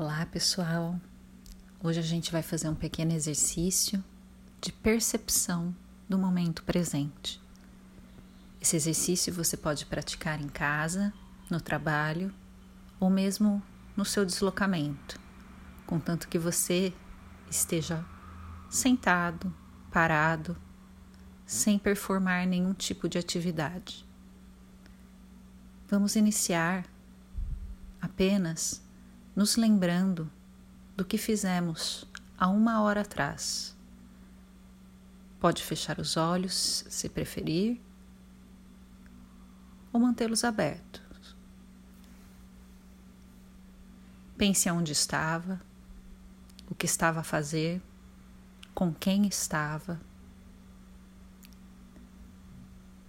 Olá, pessoal. Hoje a gente vai fazer um pequeno exercício de percepção do momento presente. Esse exercício você pode praticar em casa, no trabalho ou mesmo no seu deslocamento, contanto que você esteja sentado, parado, sem performar nenhum tipo de atividade. Vamos iniciar apenas nos lembrando do que fizemos há uma hora atrás. Pode fechar os olhos, se preferir, ou mantê-los abertos. Pense aonde estava, o que estava a fazer, com quem estava.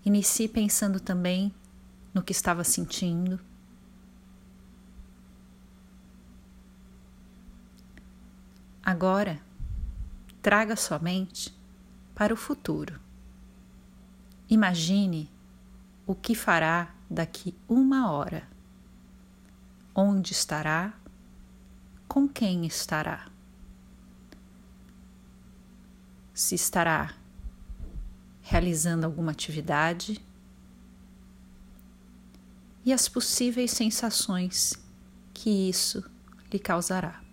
Inicie pensando também no que estava sentindo. Agora, traga sua mente para o futuro. Imagine o que fará daqui uma hora. Onde estará? Com quem estará? Se estará realizando alguma atividade e as possíveis sensações que isso lhe causará.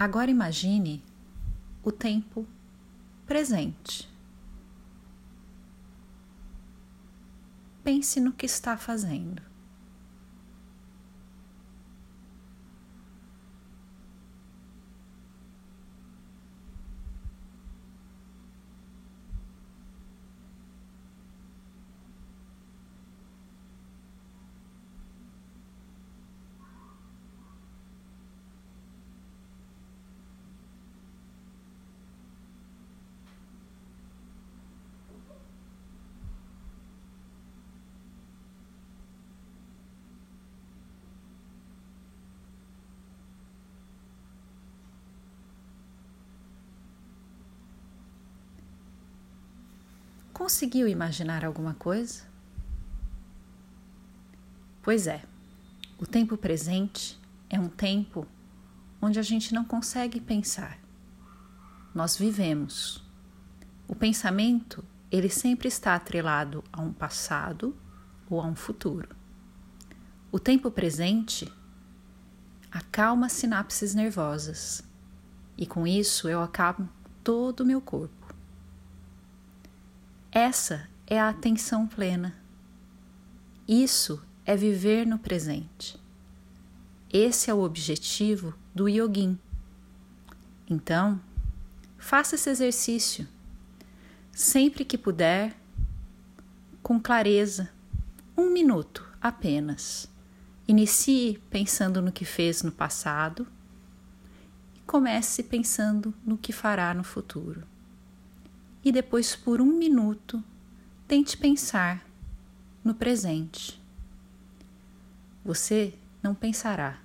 Agora imagine o tempo presente. Pense no que está fazendo. Conseguiu imaginar alguma coisa? Pois é, o tempo presente é um tempo onde a gente não consegue pensar. Nós vivemos. O pensamento, ele sempre está atrelado a um passado ou a um futuro. O tempo presente acalma sinapses nervosas e com isso eu acalmo todo o meu corpo. Essa é a atenção plena. Isso é viver no presente. Esse é o objetivo do yogin. Então, faça esse exercício sempre que puder, com clareza, um minuto apenas. Inicie pensando no que fez no passado e comece pensando no que fará no futuro e depois, por um minuto, tente pensar no presente. Você não pensará,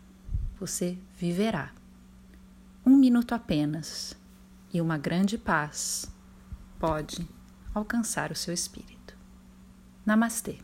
você viverá. Um minuto apenas e uma grande paz pode alcançar o seu espírito. Namastê.